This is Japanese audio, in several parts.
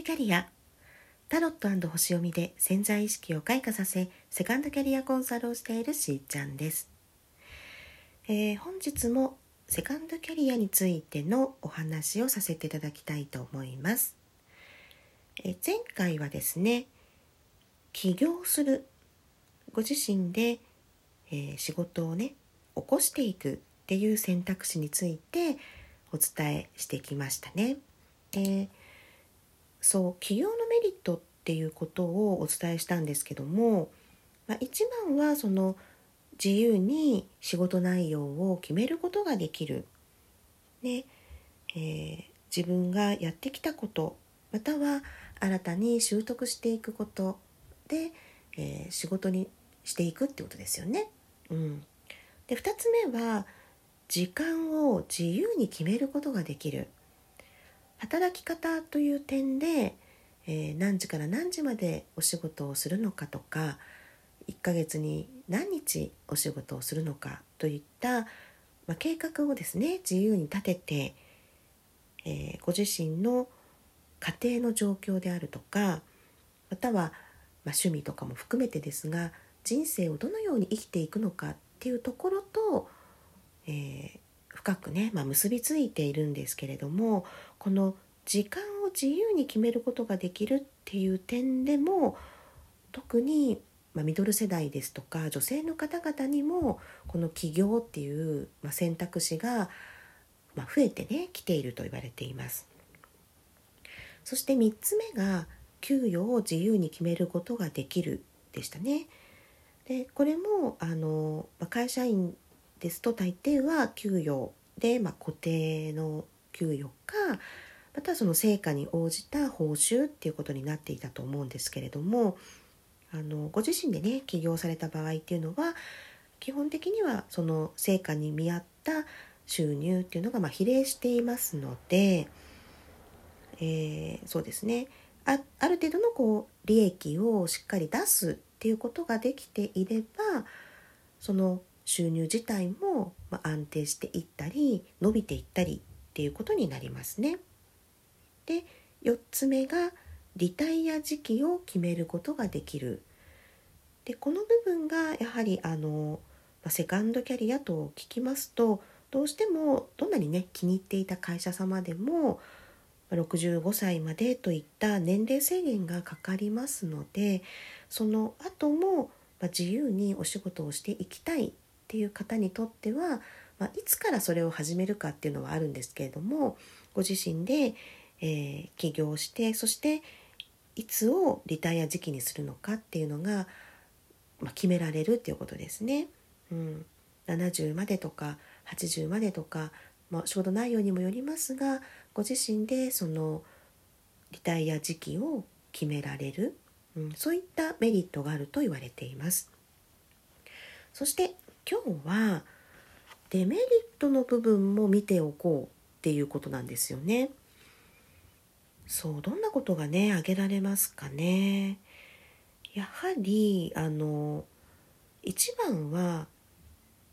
ドキャリア。タロット星読みで潜在意識を開花させセカンドキャリアコンサルをしているしーちゃんです、えー、本日もセカンドキャリアについてのお話をさせていただきたいと思います、えー、前回はですね起業するご自身で、えー、仕事をね起こしていくっていう選択肢についてお伝えしてきましたね。でそう企業のメリットっていうことをお伝えしたんですけども、まあ、一番はその自由に仕事内容を決めることができる、ねえー、自分がやってきたことまたは新たに習得していくことで、えー、仕事にしていくってことですよね。うん、で2つ目は時間を自由に決めることができる。働き方という点で、えー、何時から何時までお仕事をするのかとか1ヶ月に何日お仕事をするのかといった、まあ、計画をですね自由に立てて、えー、ご自身の家庭の状況であるとかまたは、まあ、趣味とかも含めてですが人生をどのように生きていくのかっていうところと、えー、深くね、まあ、結びついているんですけれどもこの時間を自由に決めることができるっていう点でも特に、まあ、ミドル世代ですとか女性の方々にもこの起業っていう、まあ、選択肢が、まあ、増えてね来ていると言われています。そして3つ目が給与を自由に決めることができるでしたね。でこれもあの会社員ですと大抵は給与で、まあ、固定の給与かまたその成果に応じた報酬っていうことになっていたと思うんですけれどもあのご自身でね起業された場合っていうのは基本的にはその成果に見合った収入っていうのがま比例していますので、えー、そうですね。あある程度のこう利益をしっかり出すっていうことができていればその収入自体も安定していったり伸びていったりっていうことになりますね。で4つ目がリタイア時期を決めることができる。でこの部分がやはりあのセカンドキャリアと聞きますとどうしてもどんなにね気に入っていた会社様でも65歳までといった年齢制限がかかりますのでその後も自由にお仕事をしていきたいっていう方にとっては、まあ、いつからそれを始めるかっていうのはあるんですけれどもご自身で、えー、起業してそしていつをリタイア時期にするのかっていうのが、まあ、決められるっていうことですね。うん、70までとか80までとか、まあ、仕事内容にもよりますがご自身でそのリタイア時期を決められる、うん、そういったメリットがあると言われています。そして今日はデメリットの部分も見ておこうっていうことなんですよね。そうどんなことがね挙げられますかね。やはりあの一番は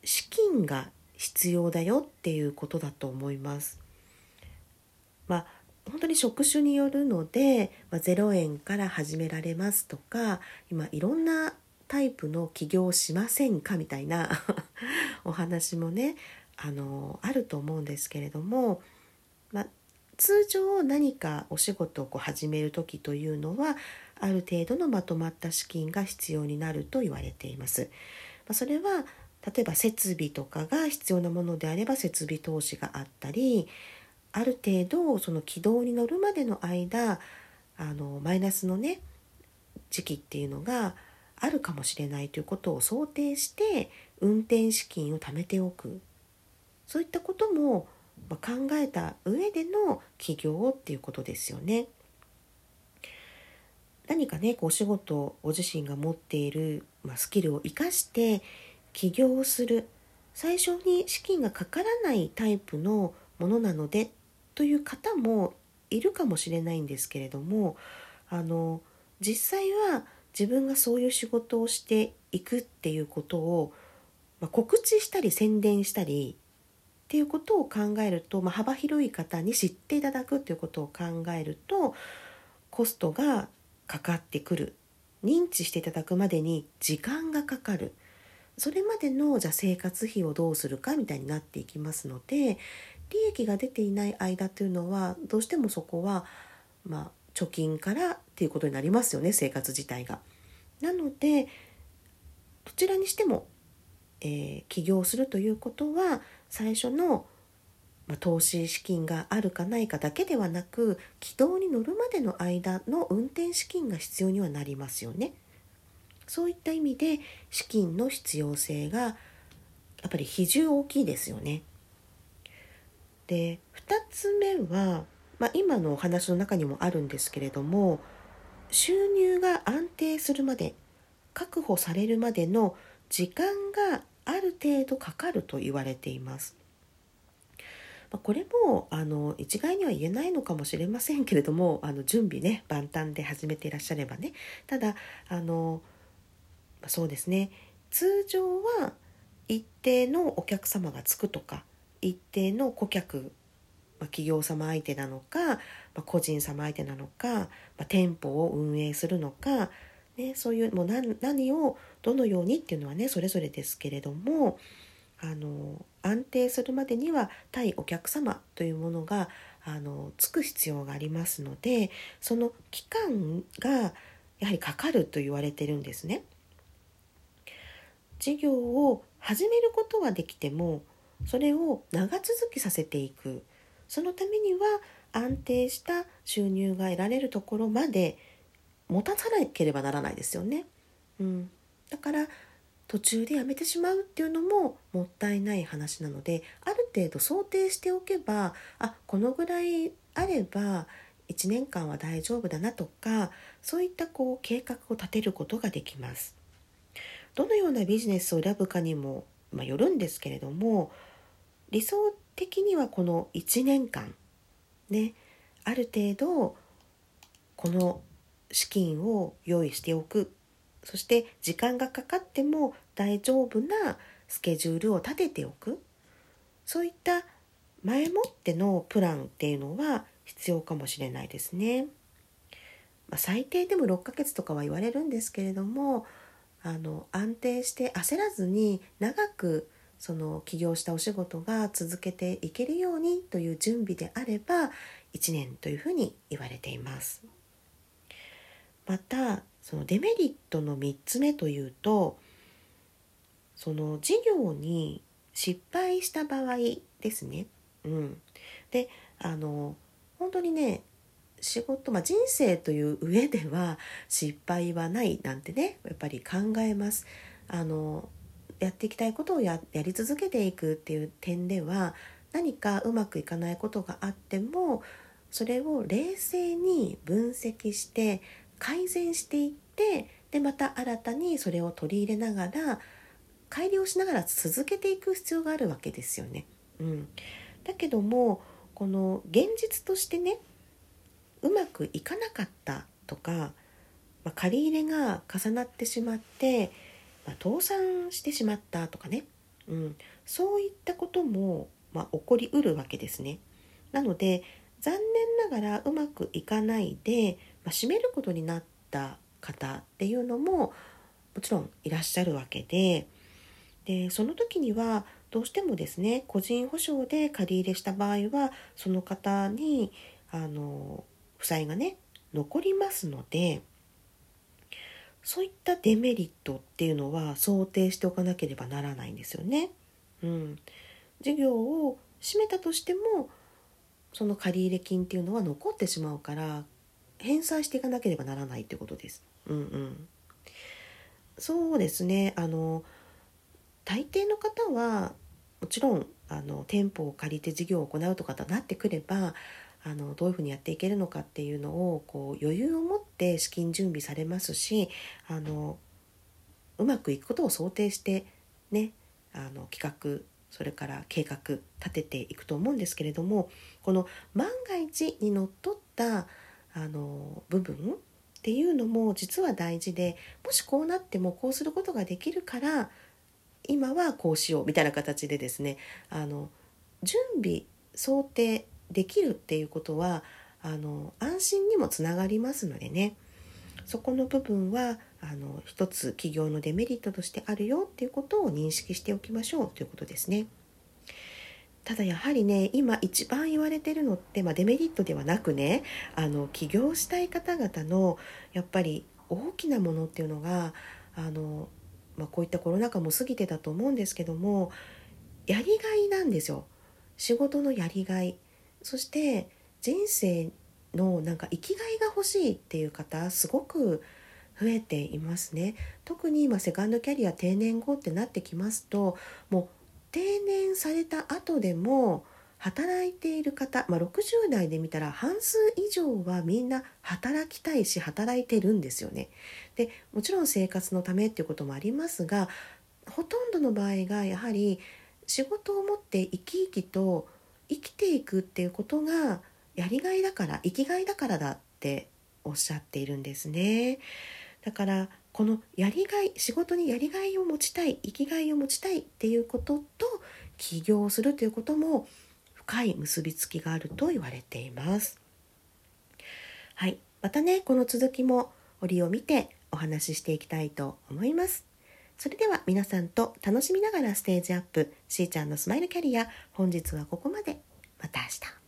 資金が必要だよっていうことだと思います。まあ本当に職種によるので、まあ、0円から始められますとか今いろんなタイプの起業しませんか？みたいな お話もねあのあると思うんですけれども、まあ、通常何かお仕事をこう始める時というのはある程度のまとまった資金が必要になると言われています。ま、それは例えば設備とかが必要なものであれば設備投資があったりある程度その軌道に乗るまでの間あのマイナスのね時期っていうのがあるかもしれないということを想定して運転資金を貯めておくそういったことも考えた上での起業っていうことですよね。何かねこうお仕事ご自身が持っている、まあ、スキルを生かして起業をする最初に資金がかからないタイプのものなのでという方もいるかもしれないんですけれどもあの実際は自分がそういう仕事をしていくっていうことを、まあ、告知したり宣伝したりっていうことを考えると、まあ、幅広い方に知っていただくっていうことを考えるとコストがかかってくる。認知していただくまでに時間がかかる。それまでのじゃ生活費をどうするかみたいになっていきますので利益が出ていない間というのはどうしてもそこは、まあ、貯金からっていうことになりますよね生活自体が。なのでどちらにしても、えー、起業するということは最初の、まあ、投資資金があるかないかだけではなく軌道に乗るまでの間の運転資金が必要にはなりますよね。そういった意味で資金の必要性がやっぱり比重大きいですよね。で2つ目は、まあ、今のお話の中にもあるんですけれども収入が安定するまで確保されるまでの時間がある程度かかると言われています。これもあの一概には言えないのかもしれませんけれどもあの準備ね万端で始めていらっしゃればねただあのそうですね通常は一定のお客様がつくとか一定の顧客、まあ、企業様相手なのか、まあ、個人様相手なのか、まあ、店舗を運営するのか、ね、そういうもう何何をどのようにっていうのはねそれぞれですけれどもあの安定するまでには対お客様というものがあのつく必要がありますのでその期間がやはりかかると言われてるんですね。事業を始めることはできてもそれを長続きさせていくそのためには安定した収入が得られるところまで持たさなければならないですよね。うん、だから途中でやめてしまうっていうのももったいない話なのである程度想定しておけばあこのぐらいあれば1年間は大丈夫だなとかそういったこう計画を立てることができます。どのようなビジネスを選ぶかにも、まあ、よるんですけれども理想的にはこの1年間ねある程度この資金を用意しておくそして時間がかかっても大丈夫なスケジュールを立てておくそういった前もってのプランっていうのは必要かもしれないですね。まあ、最低でも6ヶ月とかは言われるんですけれどもあの安定して焦らずに長くその起業したお仕事が続けていけるようにという準備であれば1年というふうに言われています。またそのデメリットの3つ目というとその事業に失敗した場合ですね。うん、であの本当にね仕事、まあ、人生という上では失敗はないなんてねやっぱり考えます。あのやっていきたいことをややり続けていくっていう点では何かうまくいかないことがあってもそれを冷静に分析して改善していってでまた新たにそれを取り入れながら改良しながら続けていく必要があるわけですよね。うん、だけどもこの現実としてねうまくいかなかったとか、まあ、借り入れが重なってしまって、ま、倒産してしまったとかね、うん、そういったことも、まあ、起こりうるわけですね。なので残念ながらうまくいかないで、まあ、閉めることになった方っていうのももちろんいらっしゃるわけで。でその時にはどうしてもですね個人保証で借り入れした場合はその方にあの負債がね残りますのでそういったデメリットっていうのは想定しておかなければならないんですよね。うん、事業を閉めたとしてもその借入金っていうのは残ってしまうから返済していかなければならないってことです。うんうん、そうですねあの大抵の方はもちろんあの店舗を借りて事業を行うとかとなってくればあのどういうふうにやっていけるのかっていうのをこう余裕を持って資金準備されますしあのうまくいくことを想定してねあの企画それから計画立てていくと思うんですけれどもこの万が一にのっとったあの部分っていうのも実は大事でもしこうなってもこうすることができるから今はこうしようみたいな形でですねあの準備想定できるっていうことはあの安心にもつながりますのでね。そこの部分はあの一つ企業のデメリットとしてあるよっていうことを認識しておきましょうということですね。ただやはりね今一番言われてるのって、まあ、デメリットではなくねあの起業したい方々のやっぱり大きなものっていうのがあの、まあ、こういったコロナ禍も過ぎてたと思うんですけどもやりがいなんですよ。仕事のやりがい。そして人生のなんか生きがいが欲しいっていう方すごく増えていますね特に今セカンドキャリア定年後ってなってきますともう定年された後でも働いている方、まあ、60代で見たら半数以上はみんな働きたいし働いてるんですよね。でもちろん生活のためっていうこともありますがほとんどの場合がやはり仕事を持って生き生きと生きていくっていうことがやりがいだから生きがいだからだっておっしゃっているんですね。だからこのやりがい仕事にやりがいを持ちたい生きがいを持ちたいっていうことと起業するということも深い結びつきがあると言われています。はい、またねこの続きも折を見てお話ししていきたいと思います。それでは皆さんと楽しみながらステージアップしーちゃんのスマイルキャリア本日はここまで。また明日。